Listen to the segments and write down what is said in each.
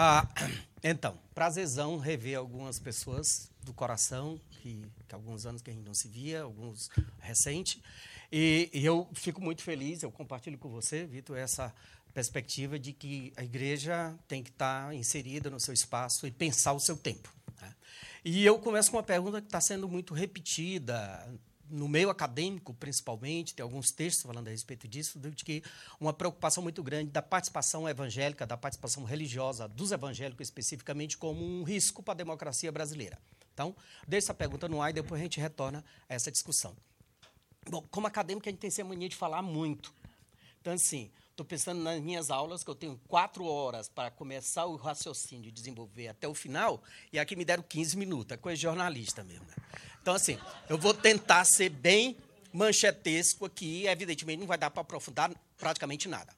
Ah, então, prazerzão rever algumas pessoas do coração, que, que alguns anos que a gente não se via, alguns recente. E, e eu fico muito feliz, eu compartilho com você, Vitor, essa perspectiva de que a igreja tem que estar inserida no seu espaço e pensar o seu tempo. Né? E eu começo com uma pergunta que está sendo muito repetida no meio acadêmico, principalmente, tem alguns textos falando a respeito disso, de que uma preocupação muito grande da participação evangélica, da participação religiosa dos evangélicos especificamente, como um risco para a democracia brasileira. Então, deixa essa pergunta no ar e depois a gente retorna a essa discussão. Bom, como acadêmico, a gente tem essa mania de falar muito. Então, assim, estou pensando nas minhas aulas, que eu tenho quatro horas para começar o raciocínio e desenvolver até o final, e aqui me deram 15 minutos, é coisa de jornalista mesmo. Né? Então, assim, eu vou tentar ser bem manchetesco aqui, evidentemente não vai dar para aprofundar praticamente nada.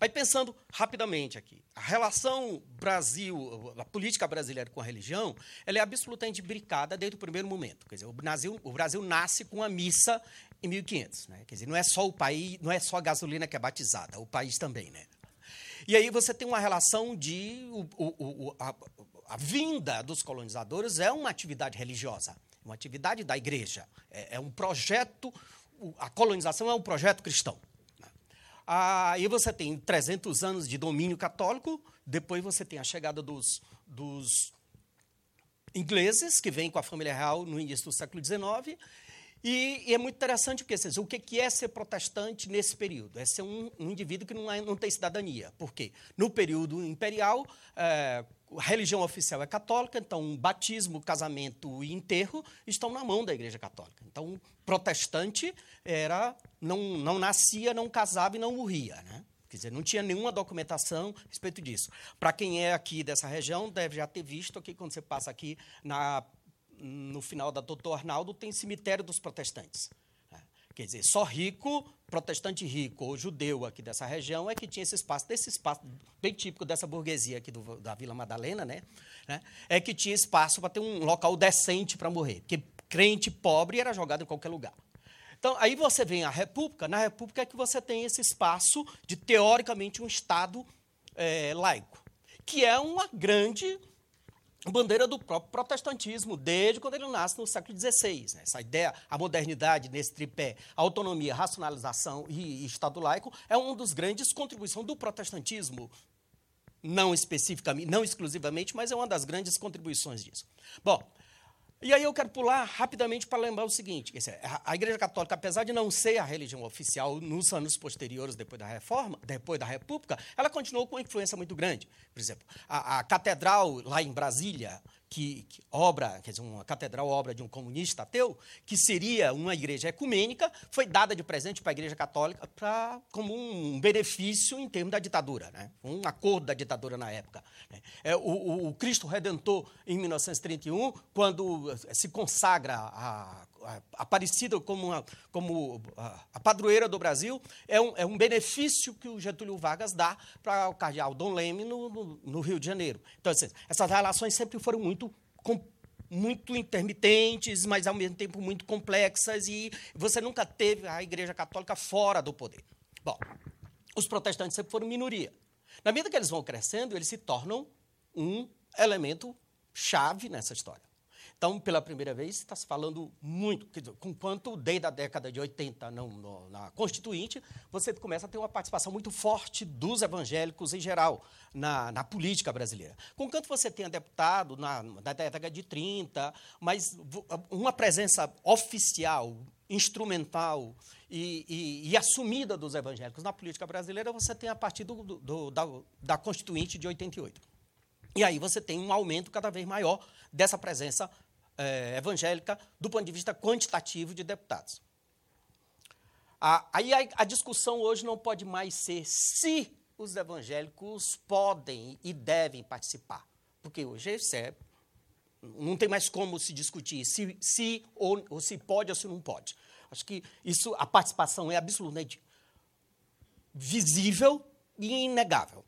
Mas pensando rapidamente aqui, a relação Brasil, a política brasileira com a religião, ela é absolutamente brincada desde o primeiro momento. Quer dizer, o Brasil, o Brasil nasce com a missa em 1500, né? Quer dizer, não é só o país, não é só a gasolina que é batizada, o país também, né? E aí você tem uma relação de o, o, o, a, a vinda dos colonizadores é uma atividade religiosa uma atividade da igreja, é, é um projeto, a colonização é um projeto cristão. Né? Aí você tem 300 anos de domínio católico, depois você tem a chegada dos, dos ingleses, que vêm com a família real no início do século XIX, e, e, é muito interessante porque assim, o que é ser protestante nesse período? É ser um, um indivíduo que não, é, não, tem cidadania. Por quê? No período imperial, é, a religião oficial é católica, então batismo, casamento e enterro estão na mão da Igreja Católica. Então, protestante era não, não nascia, não casava e não morria. Né? Quer dizer, não tinha nenhuma documentação a respeito disso. Para quem é aqui dessa região, deve já ter visto aqui, quando você passa aqui na, no final da Doutor Arnaldo, tem cemitério dos protestantes. Quer dizer, só rico, protestante rico ou judeu aqui dessa região é que tinha esse espaço, desse espaço bem típico dessa burguesia aqui do, da Vila Madalena, né? né? É que tinha espaço para ter um local decente para morrer. Porque crente pobre era jogado em qualquer lugar. Então, aí você vem a República, na República é que você tem esse espaço de, teoricamente, um Estado é, laico, que é uma grande bandeira do próprio protestantismo, desde quando ele nasce no século XVI. Né? Essa ideia, a modernidade nesse tripé, autonomia, racionalização e, e Estado laico, é uma das grandes contribuições do protestantismo, não especificamente, não exclusivamente, mas é uma das grandes contribuições disso. Bom, e aí eu quero pular rapidamente para lembrar o seguinte: a Igreja Católica, apesar de não ser a religião oficial nos anos posteriores, depois da Reforma, depois da República, ela continuou com uma influência muito grande. Por exemplo, a, a catedral lá em Brasília, que, que, obra, quer dizer, uma catedral obra de um comunista ateu, que seria uma igreja ecumênica, foi dada de presente para a Igreja Católica pra, como um benefício em termos da ditadura, né? um acordo da ditadura na época. Né? É, o, o, Cristo Redentor, em 1931, quando se consagra a Aparecida como, uma, como a, a, padroeira do Brasil, é um, é um benefício que o Getúlio Vargas dá para o cardeal Dom Leme no, no, no, Rio de Janeiro. Então, assim, essas relações sempre foram muito muito intermitentes, mas ao mesmo tempo muito complexas, e você nunca teve a Igreja Católica fora do poder. Bom, os protestantes sempre foram minoria. Na medida que eles vão crescendo, eles se tornam um elemento chave nessa história. Então, pela primeira vez, está se falando muito, dizer, com quanto desde a década de 80 não, no, na Constituinte, você começa a ter uma participação muito forte dos evangélicos em geral na, na política brasileira. Com quanto você tenha deputado na, na década de 30, mas uma presença oficial, instrumental e, e, e, assumida dos evangélicos na política brasileira, você tem a partir do, do, da, da Constituinte de 88. E aí você tem um aumento cada vez maior dessa presença é, evangélica do ponto de vista quantitativo de deputados. Aí a, a discussão hoje não pode mais ser se os evangélicos podem e devem participar, porque hoje isso é, não tem mais como se discutir se, se ou, ou se pode ou se não pode. Acho que isso, a participação é absolutamente visível e inegável.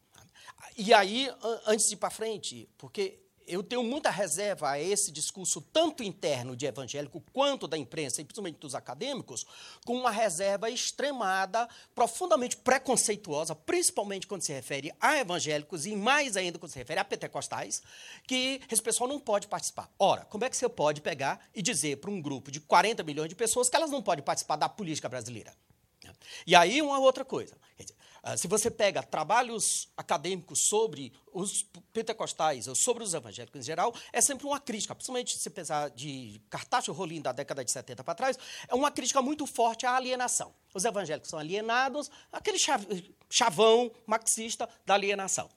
E aí, antes de ir para frente, porque eu tenho muita reserva a esse discurso, tanto interno de evangélico quanto da imprensa, e principalmente dos acadêmicos, com uma reserva extremada, profundamente preconceituosa, principalmente quando se refere a evangélicos e mais ainda quando se refere a pentecostais, que esse pessoal não pode participar. Ora, como é que você pode pegar e dizer para um grupo de 40 milhões de pessoas que elas não podem participar da política brasileira? E aí, uma outra coisa. Ah, se você pega trabalhos acadêmicos sobre os pentecostais ou sobre os evangélicos em geral, é sempre uma crítica, principalmente se pensar de Cartacho Rolim da década de 70 para trás, é uma crítica muito forte à alienação. Os evangélicos são alienados, aquele chavão marxista da alienação.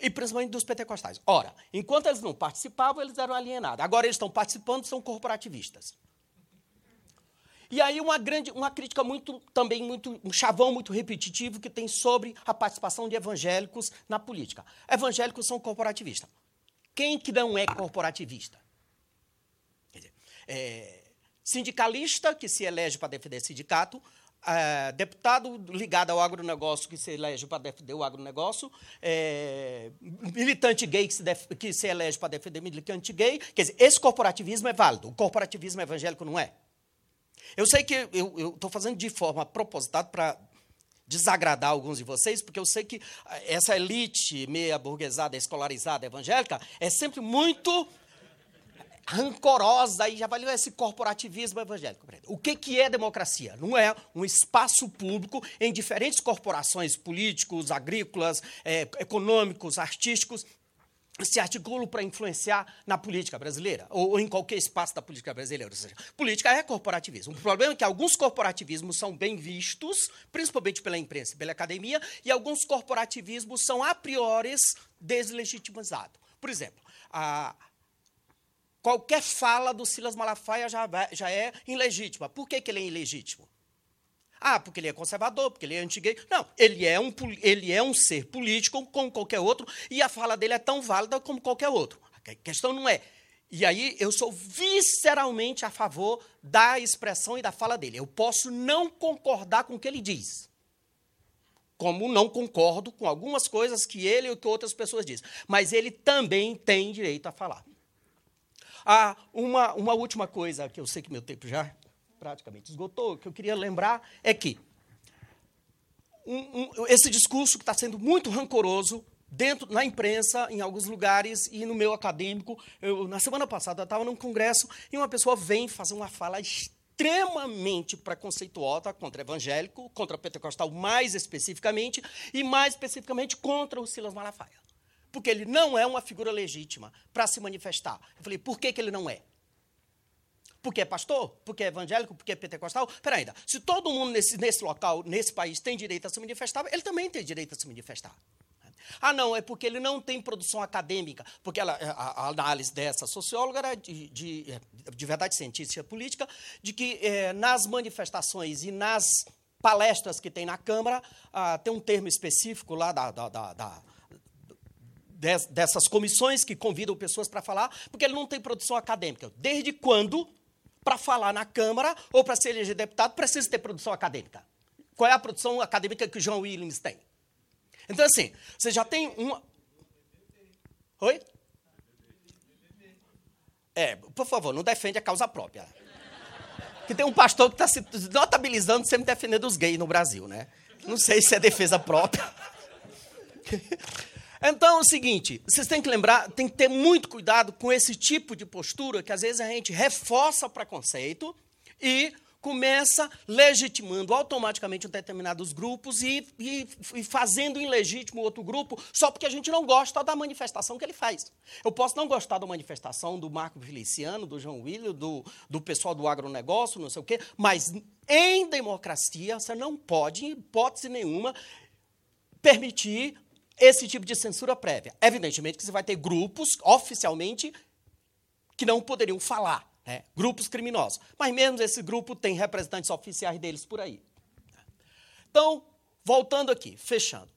E principalmente dos pentecostais. Ora, enquanto eles não participavam, eles eram alienados. Agora eles estão participando, são corporativistas. E aí uma grande, uma crítica muito também muito um chavão muito repetitivo que tem sobre a participação de evangélicos na política. Evangélicos são corporativistas. Quem que não é corporativista? Dizer, é, sindicalista que se elege para defender sindicato, é, deputado ligado ao agronegócio que se elege para defender o agronegócio, é, militante gay que se, def, que se elege para defender militante gay. Quer dizer, esse corporativismo é válido. O corporativismo evangélico não é. Eu sei que eu estou fazendo de forma propositada para desagradar alguns de vocês, porque eu sei que essa elite meia burguesada, escolarizada, evangélica, é sempre muito rancorosa e já valeu esse corporativismo evangélico. O que, que é democracia? Não é um espaço público em diferentes corporações políticos, agrícolas, é, econômicos, artísticos, se articulam para influenciar na política brasileira, ou, ou, em qualquer espaço da política brasileira. Ou seja, política é corporativismo. O problema é que alguns corporativismos são bem vistos, principalmente pela imprensa e pela academia, e alguns corporativismos são a priori deslegitimizados. Por exemplo, a, qualquer fala do Silas Malafaia já, já é ilegítima. Por que, que ele é ilegítimo? Ah, porque ele é conservador, porque ele é anti-gay. Não, ele é, um, ele é um ser político como qualquer outro e a fala dele é tão válida como qualquer outro. A questão não é. E aí eu sou visceralmente a favor da expressão e da fala dele. Eu posso não concordar com o que ele diz. Como não concordo com algumas coisas que ele ou que outras pessoas dizem. Mas ele também tem direito a falar. Ah, uma, uma última coisa, que eu sei que meu tempo já praticamente esgotou, o que eu queria lembrar é que um, um, esse discurso que está sendo muito rancoroso dentro na imprensa, em alguns lugares e no meu acadêmico. Eu, na semana passada eu estava num congresso e uma pessoa vem fazer uma fala extremamente preconceituosa contra evangélico, contra pentecostal mais especificamente e mais especificamente contra o Silas Malafaia. Porque ele não é uma figura legítima para se manifestar. Eu falei, por que, que ele não é? Porque é pastor, porque é evangélico, porque é pentecostal. Peraí, se todo mundo nesse, nesse local, nesse país, tem direito a se manifestar, ele também tem direito a se manifestar. Ah, não, é porque ele não tem produção acadêmica, porque ela, a, a, análise dessa socióloga era de, de, de verdade científica política, de que é, nas manifestações e nas palestras que tem na Câmara, ah, tem um termo específico lá da, da, da, da dessas comissões que convidam pessoas para falar, porque ele não tem produção acadêmica. Desde quando para falar na Câmara ou para ser eleger deputado, precisa ter produção acadêmica. Qual é a produção acadêmica que o João Williams tem? Então, assim, você já tem uma. Oi? É, por favor, não defende a causa própria. Que tem um pastor que está se notabilizando sempre defendendo os gays no Brasil, né? Não sei se é defesa própria. Então é o seguinte, vocês têm que lembrar, tem que ter muito cuidado com esse tipo de postura, que às vezes a gente reforça o preconceito e começa legitimando automaticamente determinados grupos e, e, e, fazendo ilegítimo outro grupo só porque a gente não gosta da manifestação que ele faz. Eu posso não gostar da manifestação do Marco Feliciano, do João William, do, do pessoal do agronegócio, não sei o quê, mas em democracia você não pode, em hipótese nenhuma, permitir esse tipo de censura prévia. Evidentemente que você vai ter grupos, oficialmente, que não poderiam falar, né? grupos criminosos. Mas mesmo esse grupo tem representantes oficiais deles por aí. Então, voltando aqui, fechando.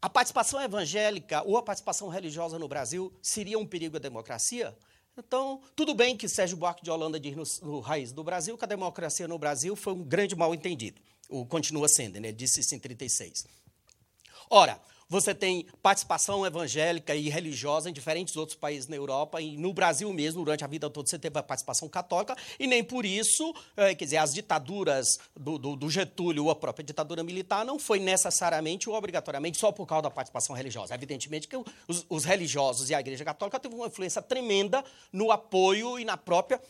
A participação evangélica ou a participação religiosa no Brasil seria um perigo à democracia? Então, tudo bem que Sérgio Buarque de Holanda diz no, no Raiz do Brasil que a democracia no Brasil foi um grande mal-entendido. Ou continua sendo, né? ele disse isso em 36. Ora, Você tem participação evangélica e religiosa em diferentes outros países na Europa e no Brasil mesmo, durante a vida toda, você teve a participação católica, e nem por isso, é, quer dizer, as ditaduras do, do, do, Getúlio ou a própria ditadura militar não foi necessariamente ou obrigatoriamente só por causa da participação religiosa. Evidentemente que os, os religiosos e a Igreja Católica teve uma influência tremenda no apoio e na própria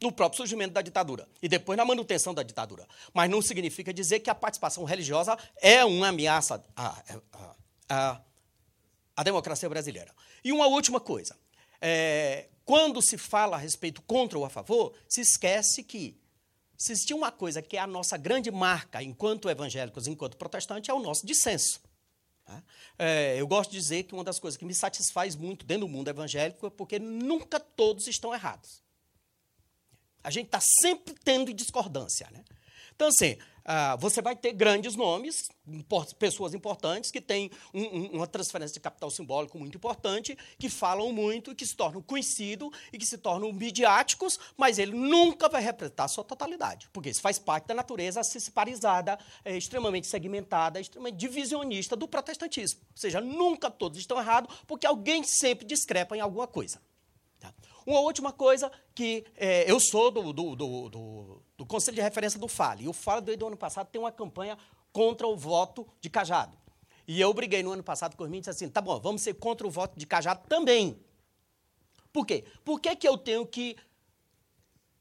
no próprio surgimento da ditadura e depois na manutenção da ditadura. Mas não significa dizer que a participação religiosa é uma ameaça à, à, à, à democracia brasileira. E uma última coisa. É, quando se fala a respeito contra ou a favor, se esquece que se existir uma coisa que é a nossa grande marca enquanto evangélicos, enquanto protestantes, é o nosso dissenso. Tá? É, eu gosto de dizer que uma das coisas que me satisfaz muito dentro do mundo evangélico é porque nunca todos estão errados. A gente está sempre tendo discordância. Né? Então, assim, ah, você vai ter grandes nomes, pessoas importantes, que têm um, um, uma transferência de capital simbólico muito importante, que falam muito, que se tornam conhecidos e que se tornam midiáticos, mas ele nunca vai representar a sua totalidade, porque isso faz parte da natureza assiparizada, é, extremamente segmentada, extremamente divisionista do protestantismo. Ou seja, nunca todos estão errados, porque alguém sempre discrepa em alguma coisa. Uma última coisa que é, eu sou do, do, do, do, do Conselho de Referência do FALE. E o FALE, desde o ano passado, tem uma campanha contra o voto de cajado. E eu briguei no ano passado com os meninos disse assim, tá bom, vamos ser contra o voto de cajado também. Por quê? Por que, que eu tenho que,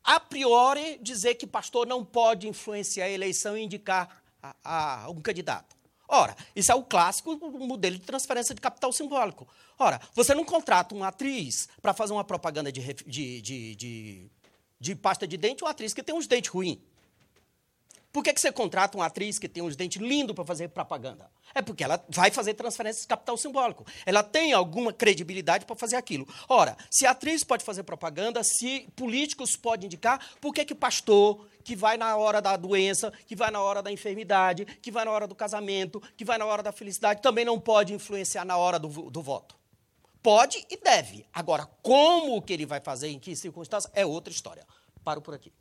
a priori, dizer que pastor não pode influenciar a eleição e indicar a, a candidato? Ora, isso é o clássico modelo de transferência de capital simbólico. Ora, você não contrata uma atriz para fazer uma propaganda de, de, de, de, de pasta de dente, uma atriz que tem uns dentes ruins. Por que, que você contrata uma atriz que tem uns dentes lindos para fazer propaganda? É porque ela vai fazer transferência de capital simbólico. Ela tem alguma credibilidade para fazer aquilo. Ora, se a atriz pode fazer propaganda, se políticos podem indicar, por que, que pastor, que vai na hora da doença, que vai na hora da enfermidade, que vai na hora do casamento, que vai na hora da felicidade, também não pode influenciar na hora do, do voto? Pode e deve. Agora, como que ele vai fazer, em que circunstâncias, é outra história. Paro por aqui.